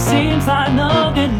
Seems like nothing.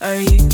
Are you?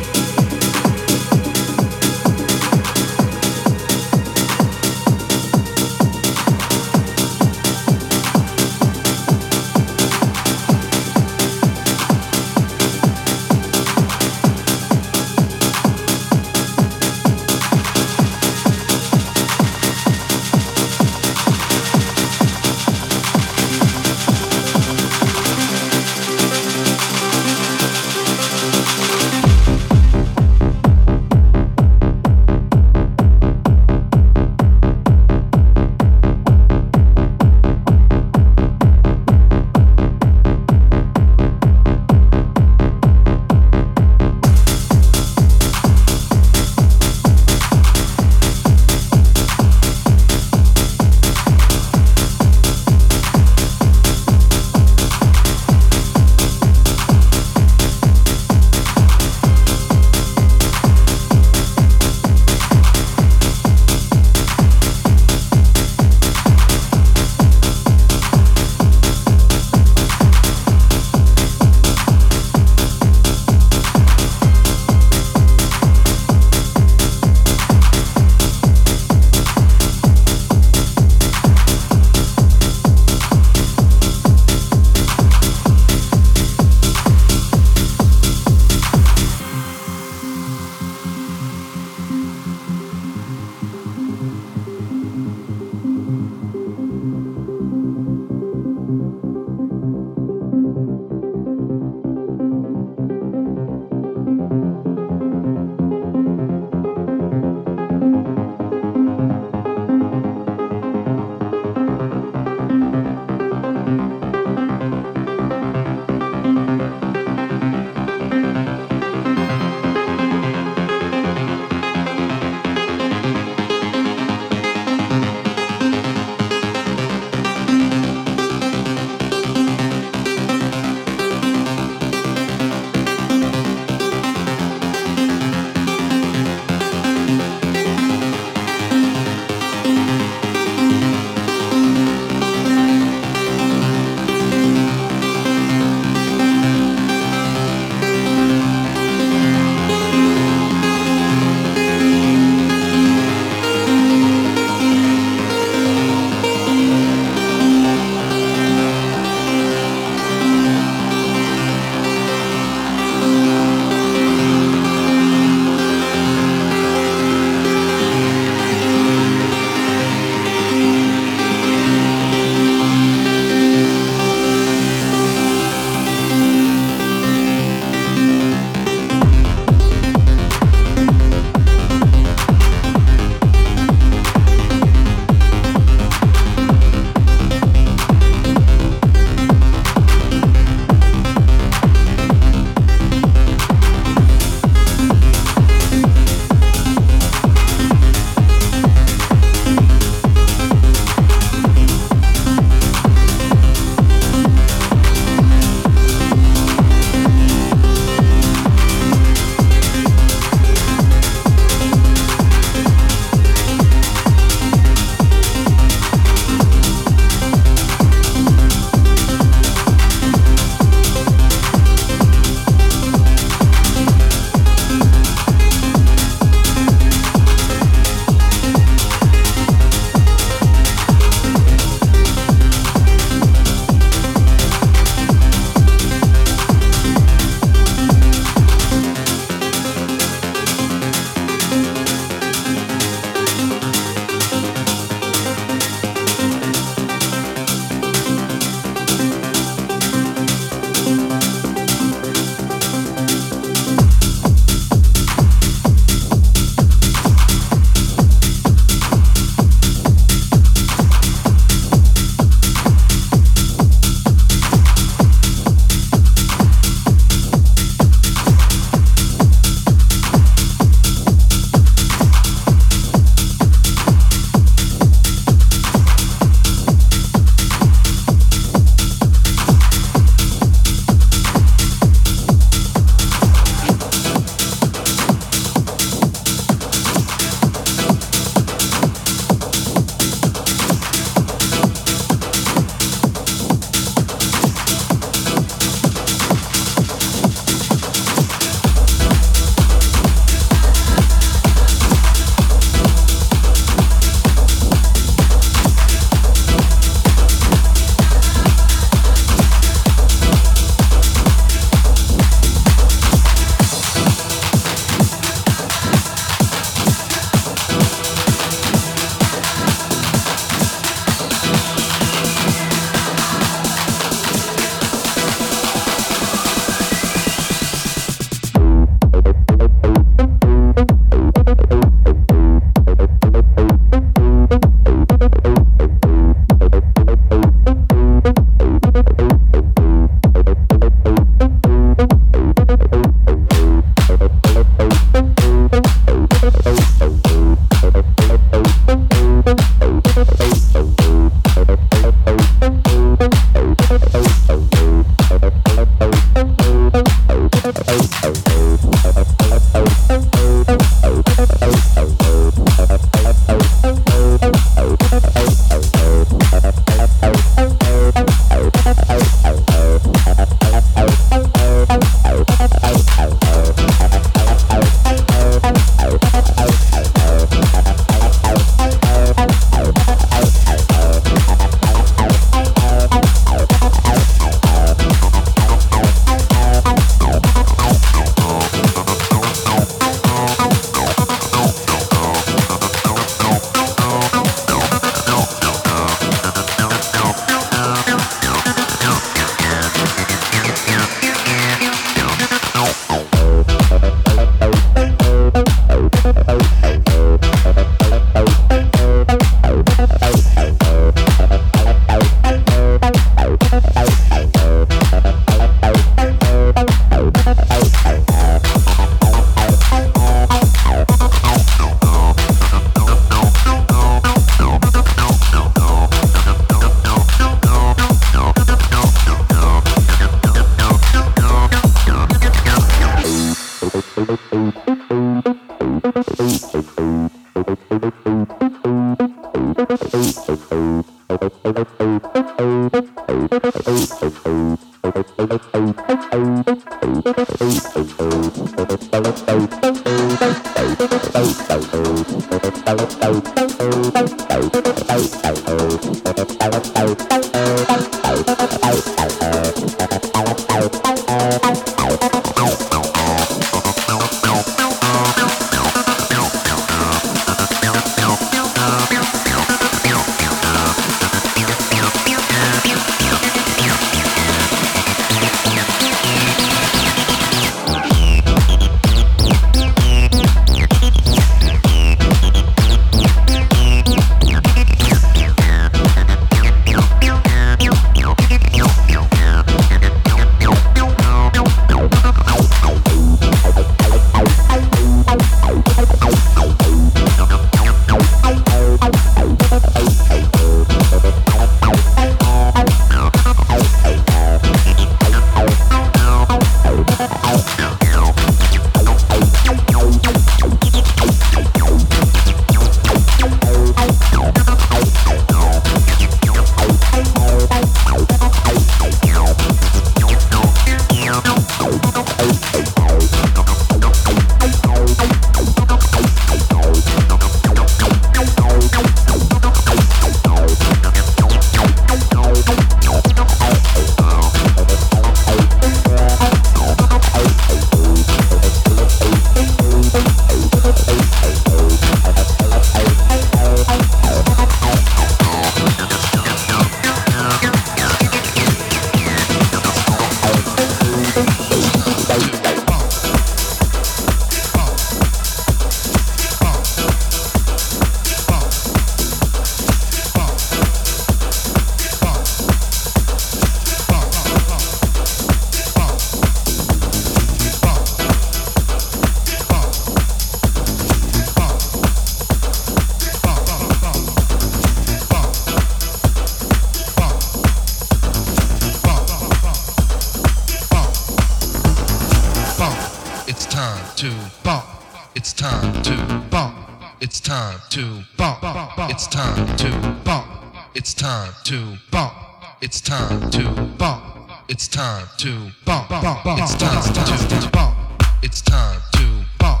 time to bump. It's time to bump. It's time to bump. It's time to bump. It's time to bump.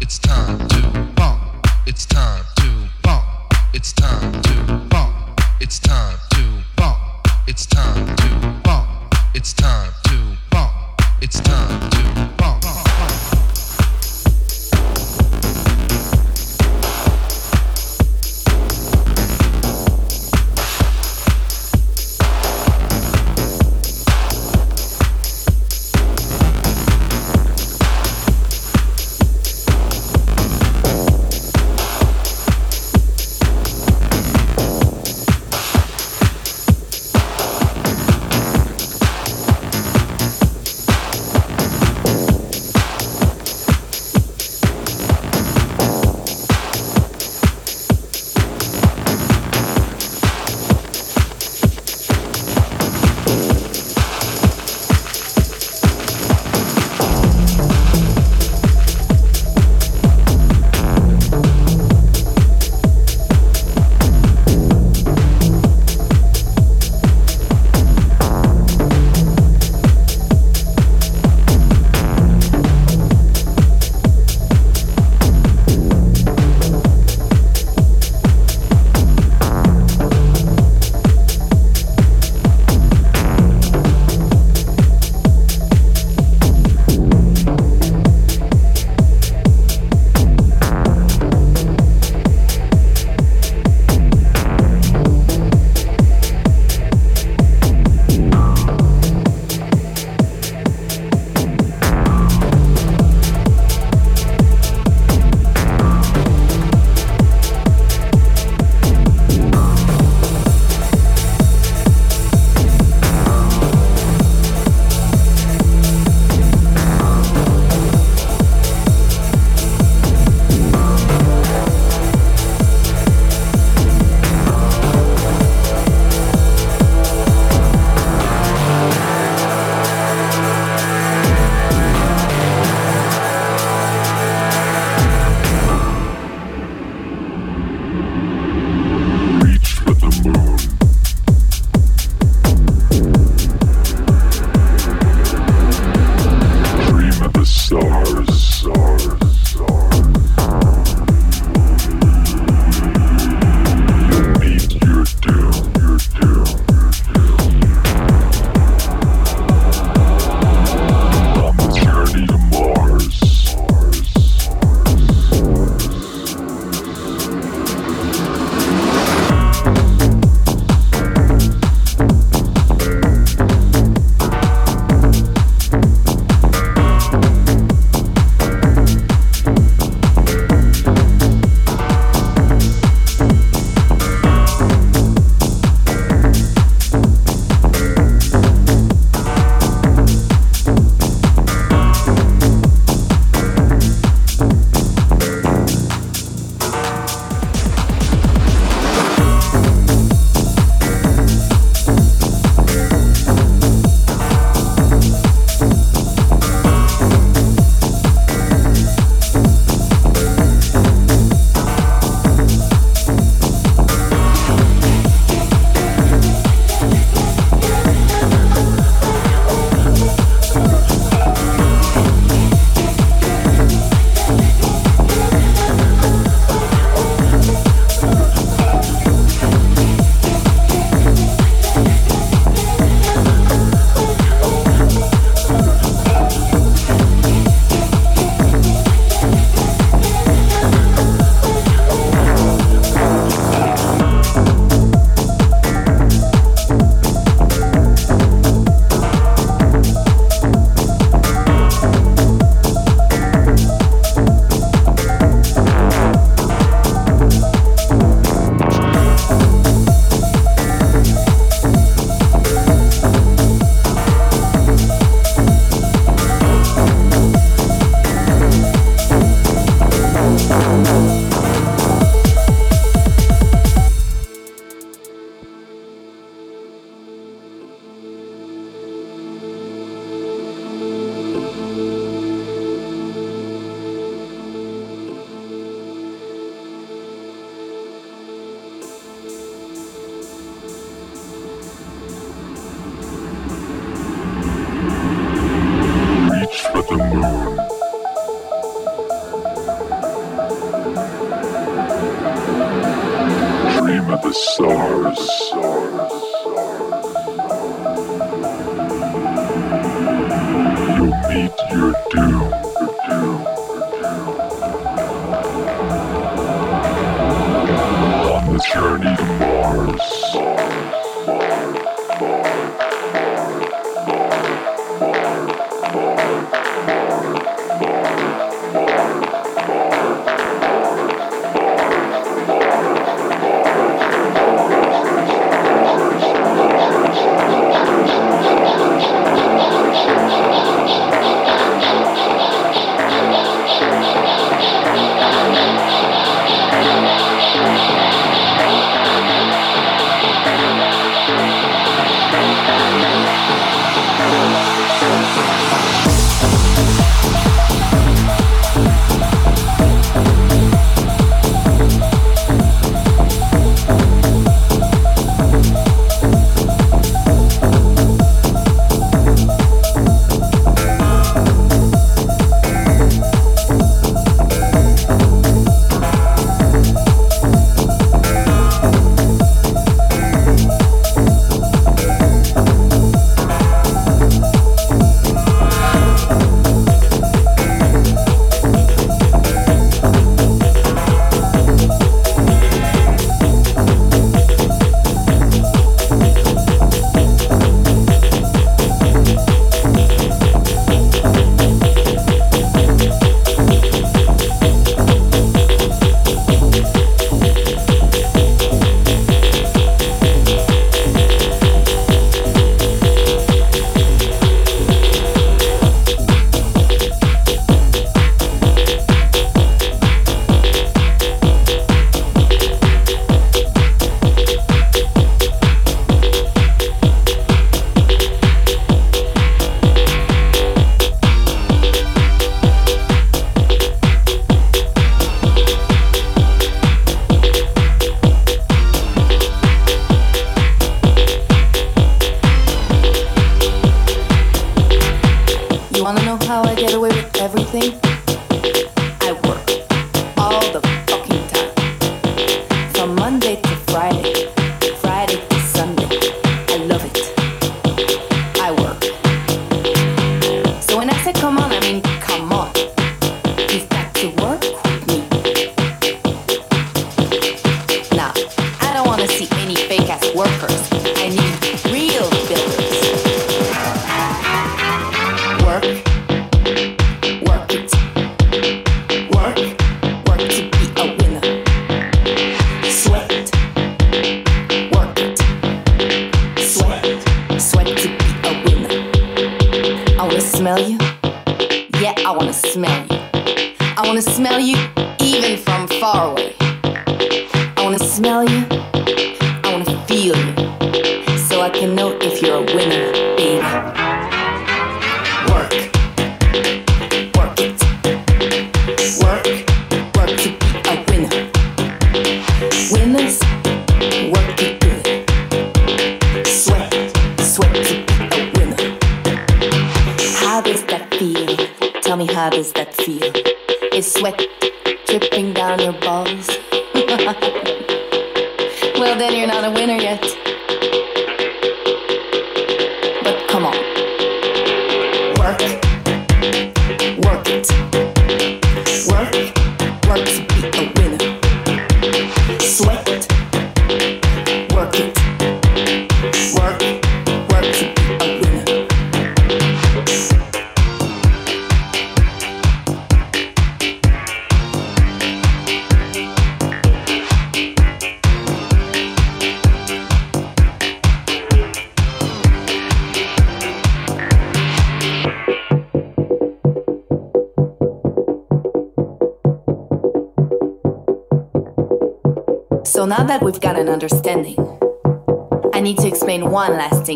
It's time to bump. It's time to bump. It's time to bump. It's time to bump. It's time to bump. It's time to bump. It's time. Journey to Mars. Mars. Mars. can know if you're a winner.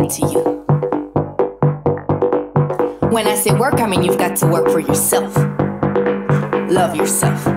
to you. When I say work, I mean you've got to work for yourself. Love yourself.